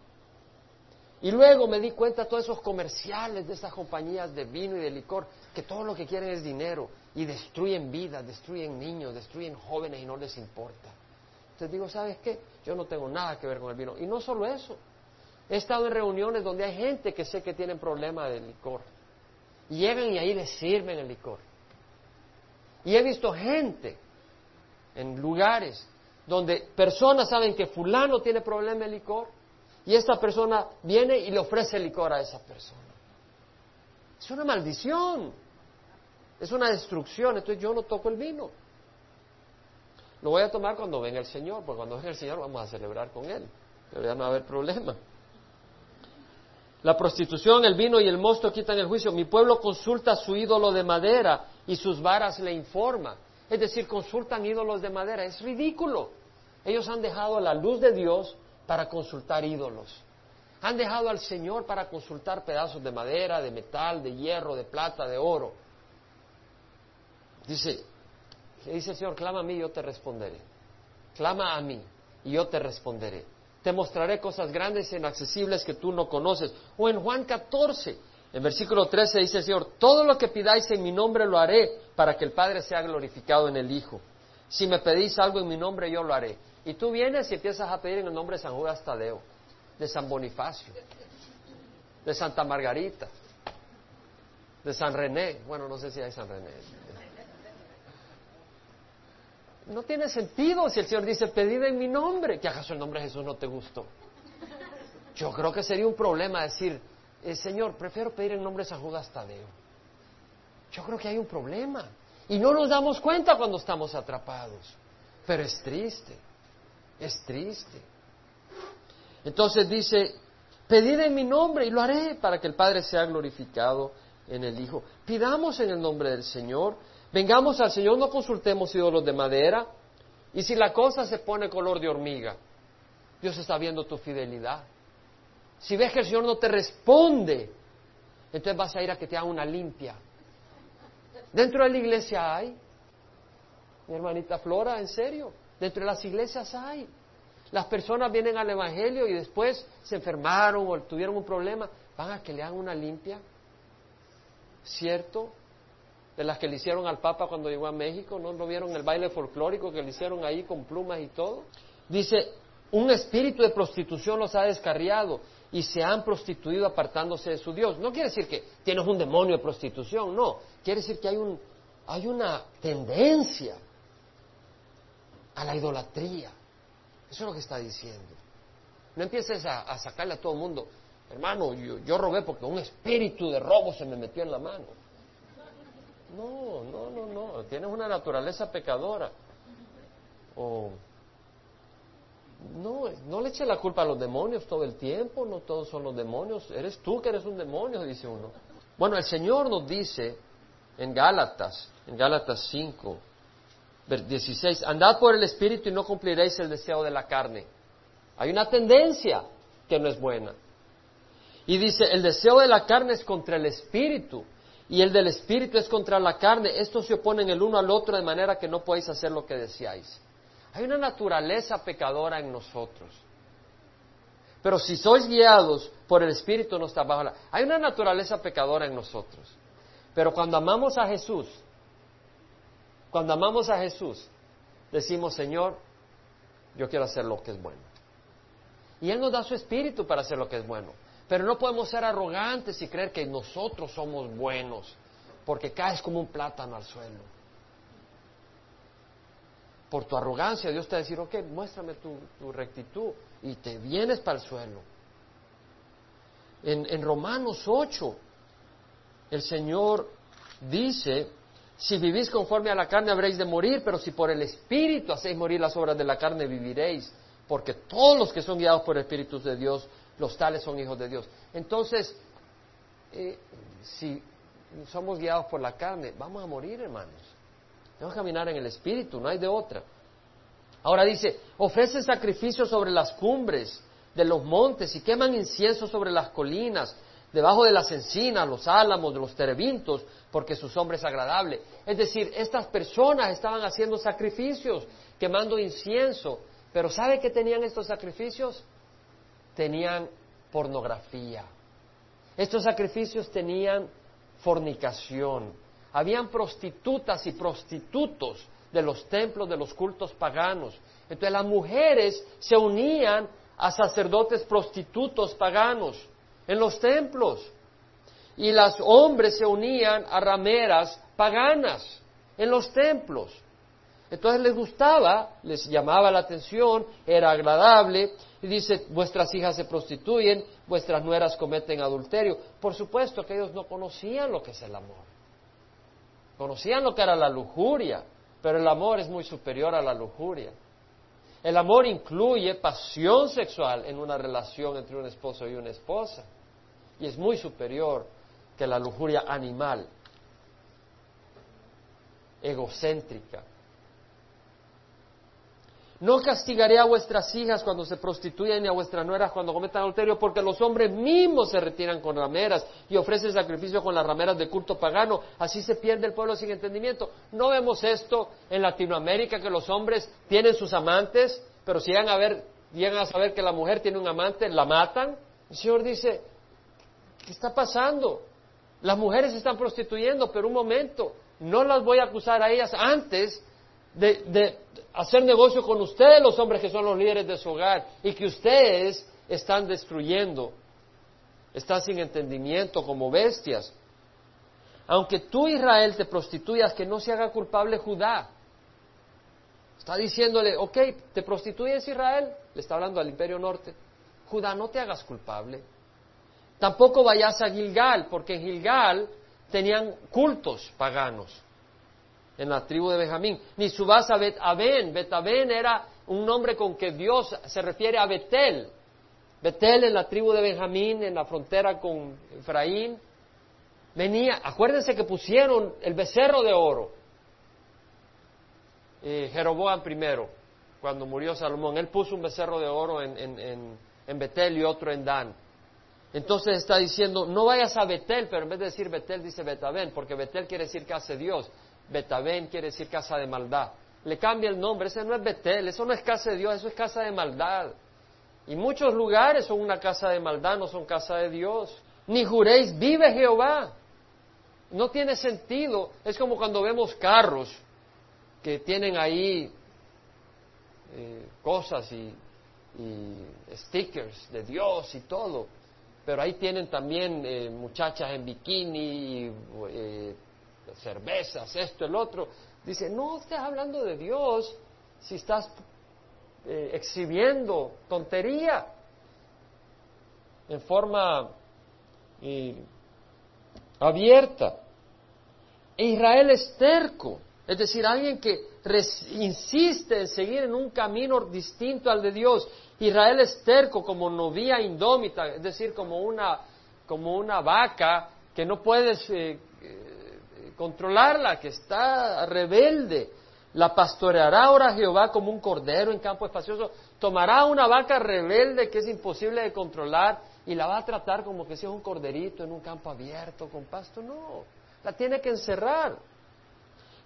Y luego me di cuenta de todos esos comerciales de esas compañías de vino y de licor, que todo lo que quieren es dinero y destruyen vidas, destruyen niños, destruyen jóvenes y no les importa. Entonces digo, ¿sabes qué? Yo no tengo nada que ver con el vino. Y no solo eso. He estado en reuniones donde hay gente que sé que tienen problemas de licor. Y llegan y ahí les sirven el licor. Y he visto gente en lugares donde personas saben que fulano tiene problema de licor y esta persona viene y le ofrece licor a esa persona. Es una maldición, es una destrucción, entonces yo no toco el vino. Lo voy a tomar cuando venga el Señor, porque cuando venga el Señor vamos a celebrar con Él, pero ya no va a haber problema. La prostitución, el vino y el mosto quitan el juicio. Mi pueblo consulta su ídolo de madera y sus varas le informan. Es decir, consultan ídolos de madera. Es ridículo. Ellos han dejado la luz de Dios para consultar ídolos. Han dejado al Señor para consultar pedazos de madera, de metal, de hierro, de plata, de oro. Dice, dice el Señor, clama a mí y yo te responderé. Clama a mí y yo te responderé. Te mostraré cosas grandes e inaccesibles que tú no conoces. O en Juan 14, en versículo 13 dice el Señor, todo lo que pidáis en mi nombre lo haré para que el Padre sea glorificado en el Hijo. Si me pedís algo en mi nombre, yo lo haré. Y tú vienes y empiezas a pedir en el nombre de San Judas Tadeo, de San Bonifacio, de Santa Margarita, de San René. Bueno, no sé si hay San René. No tiene sentido si el Señor dice, pedid en mi nombre, que acaso el nombre de Jesús no te gustó. Yo creo que sería un problema decir, eh, Señor, prefiero pedir en nombre de San Judas Tadeo. Yo creo que hay un problema. Y no nos damos cuenta cuando estamos atrapados. Pero es triste, es triste. Entonces dice, pedid en mi nombre y lo haré para que el Padre sea glorificado en el Hijo. Pidamos en el nombre del Señor. Vengamos al Señor, no consultemos ídolos de madera. Y si la cosa se pone color de hormiga, Dios está viendo tu fidelidad. Si ves que el Señor no te responde, entonces vas a ir a que te haga una limpia. Dentro de la iglesia hay. Mi hermanita Flora, en serio. Dentro de las iglesias hay. Las personas vienen al Evangelio y después se enfermaron o tuvieron un problema. Van a que le hagan una limpia. ¿Cierto? de las que le hicieron al Papa cuando llegó a México, ¿no? ¿No vieron el baile folclórico que le hicieron ahí con plumas y todo? Dice, un espíritu de prostitución los ha descarriado y se han prostituido apartándose de su Dios. No quiere decir que tienes un demonio de prostitución, no. Quiere decir que hay, un, hay una tendencia a la idolatría. Eso es lo que está diciendo. No empieces a, sacarle a todo el mundo, hermano, yo, yo robé porque un espíritu de robo se me metió en la mano. No, no, no, no. Tienes una naturaleza pecadora. O no, no le eche la culpa a los demonios todo el tiempo, no todos son los demonios, eres tú que eres un demonio, dice uno. Bueno, el Señor nos dice en Gálatas, en Gálatas 5, 16, andad por el Espíritu y no cumpliréis el deseo de la carne. Hay una tendencia que no es buena. Y dice, el deseo de la carne es contra el Espíritu y el del espíritu es contra la carne. Estos se oponen el uno al otro de manera que no podéis hacer lo que deseáis. Hay una naturaleza pecadora en nosotros. Pero si sois guiados por el espíritu no está bajo la... Hay una naturaleza pecadora en nosotros. Pero cuando amamos a Jesús, cuando amamos a Jesús, decimos, Señor, yo quiero hacer lo que es bueno. Y Él nos da su espíritu para hacer lo que es bueno. Pero no podemos ser arrogantes y creer que nosotros somos buenos, porque caes como un plátano al suelo. Por tu arrogancia, Dios te va a decir, ok, muéstrame tu, rectitud, y te vienes para el suelo. En, en Romanos 8, el Señor dice, si vivís conforme a la carne habréis de morir, pero si por el Espíritu hacéis morir las obras de la carne, viviréis, porque todos los que son guiados por el Espíritu de Dios los tales son hijos de Dios. Entonces, eh, si somos guiados por la carne, vamos a morir, hermanos. Vamos a caminar en el Espíritu, no hay de otra. Ahora dice, ofrecen sacrificios sobre las cumbres de los montes y queman incienso sobre las colinas, debajo de las encinas, los álamos, de los terebintos, porque su sombra es agradable. Es decir, estas personas estaban haciendo sacrificios, quemando incienso, pero ¿sabe qué tenían estos sacrificios? tenían pornografía. Estos sacrificios tenían fornicación. habían prostitutas y prostitutos de los templos de los cultos paganos. Entonces las mujeres se unían a sacerdotes prostitutos paganos en los templos y los hombres se unían a rameras paganas en los templos. Entonces les gustaba, les llamaba la atención, era agradable, y dice, vuestras hijas se prostituyen, vuestras nueras cometen adulterio. Por supuesto que ellos no conocían lo que es el amor. Conocían lo que era la lujuria, pero el amor es muy superior a la lujuria. El amor incluye pasión sexual en una relación entre un esposo y una esposa. Y es muy superior que la lujuria animal, egocéntrica. No castigaré a vuestras hijas cuando se prostituyen ni a vuestras nueras cuando cometan adulterio, porque los hombres mismos se retiran con rameras y ofrecen sacrificio con las rameras de culto pagano. Así se pierde el pueblo sin entendimiento. No vemos esto en Latinoamérica, que los hombres tienen sus amantes, pero si llegan a, ver, llegan a saber que la mujer tiene un amante, la matan. El Señor dice, ¿qué está pasando? Las mujeres se están prostituyendo, pero un momento, no las voy a acusar a ellas antes de, hacer negocio con ustedes, los hombres que son los líderes de su hogar, y que ustedes están destruyendo, están sin entendimiento como bestias. Aunque tú, Israel, te prostituyas, que no se haga culpable Judá. Está diciéndole, ok, te prostituyes Israel, le está hablando al imperio norte. Judá, no te hagas culpable. Tampoco vayas a Gilgal, porque en Gilgal tenían cultos paganos en la tribu de Benjamín. Ni subas a Bet-Aben. Bet-Aben era un nombre con que Dios se refiere a Betel. Betel en la tribu de Benjamín, en la frontera con Efraín. Venía, acuérdense que pusieron el becerro de oro. Eh, Jeroboam primero, cuando murió Salomón, él puso un becerro de oro en, en, en Betel y otro en Dan. Entonces está diciendo, no vayas a Betel, pero en vez de decir Betel dice Betabén, porque Betel quiere decir que hace Dios. Betabén quiere decir casa de maldad. Le cambia el nombre, ese no es Betel, eso no es casa de Dios, eso es casa de maldad. Y muchos lugares son una casa de maldad, no son casa de Dios. Ni juréis, vive Jehová. No tiene sentido. Es como cuando vemos carros que tienen ahí eh, cosas y, stickers de Dios y todo. Pero ahí tienen también eh, muchachas en bikini, eh, cervezas, esto, el otro. Dice, no estás hablando de Dios si estás eh, exhibiendo tontería en forma eh, abierta. E Israel es terco, es decir, alguien que insiste en seguir en un camino distinto al de Dios. Israel es terco como novia indómita, es decir, como una, como una vaca que no puedes eh, controlarla, que está rebelde. La pastoreará ahora Jehová como un cordero en campo espacioso. Tomará una vaca rebelde que es imposible de controlar y la va a tratar como que sea un corderito en un campo abierto con pasto. No, la tiene que encerrar.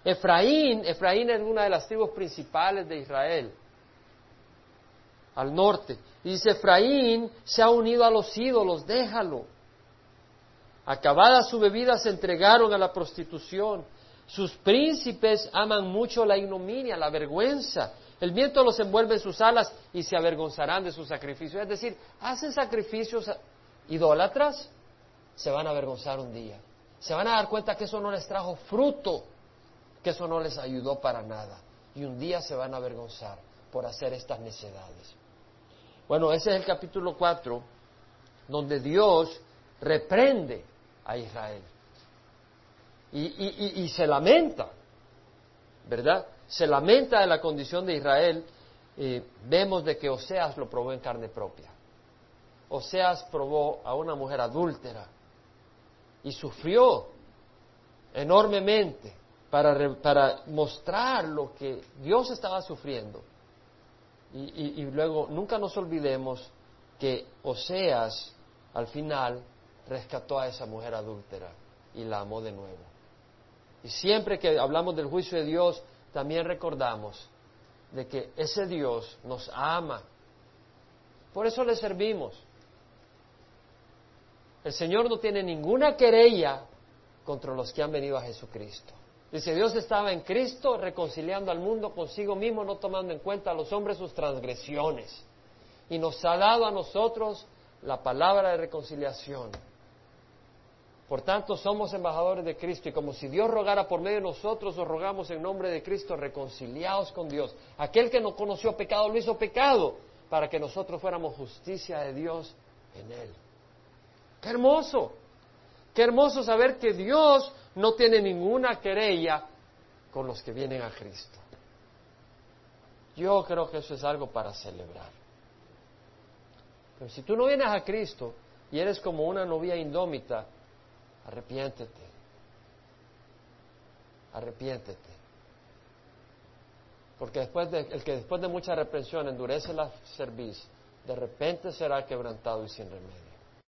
Efraín, Efraín es una de las tribus principales de Israel, al norte. Y dice, Efraín se ha unido a los ídolos, déjalo. Acabada su bebida se entregaron a la prostitución. Sus príncipes aman mucho la ignominia, la vergüenza. El viento los envuelve en sus alas y se avergonzarán de sus sacrificios. Es decir, hacen sacrificios idólatras, se van a avergonzar un día. Se van a dar cuenta que eso no les trajo fruto, que eso no les ayudó para nada. Y un día se van a avergonzar por hacer estas necedades. Bueno, ese es el capítulo 4, donde Dios reprende a Israel. Y, se lamenta, ¿verdad? Se lamenta de la condición de Israel. vemos de que Oseas lo probó en carne propia. Oseas probó a una mujer adúltera y sufrió enormemente para, para mostrar lo que Dios estaba sufriendo. Y, luego, nunca nos olvidemos que Oseas, al final, rescató a esa mujer adúltera y la amó de nuevo. Y siempre que hablamos del juicio de Dios, también recordamos de que ese Dios nos ama. Por eso le servimos. El Señor no tiene ninguna querella contra los que han venido a Jesucristo. Dice, Dios estaba en Cristo reconciliando al mundo consigo mismo, no tomando en cuenta a los hombres sus transgresiones. Y nos ha dado a nosotros la palabra de reconciliación. Por tanto, somos embajadores de Cristo y como si Dios rogara por medio de nosotros, os rogamos en nombre de Cristo, reconciliados con Dios. Aquel que no conoció pecado lo hizo pecado para que nosotros fuéramos justicia de Dios en él. ¡Qué hermoso! ¡Qué hermoso saber que Dios no tiene ninguna querella con los que vienen a Cristo! Yo creo que eso es algo para celebrar. Pero si tú no vienes a Cristo y eres como una novia indómita, arrepiéntete. Arrepiéntete. Porque después de, el que después de mucha reprensión endurece la cerviz, de repente será quebrantado y sin remedio.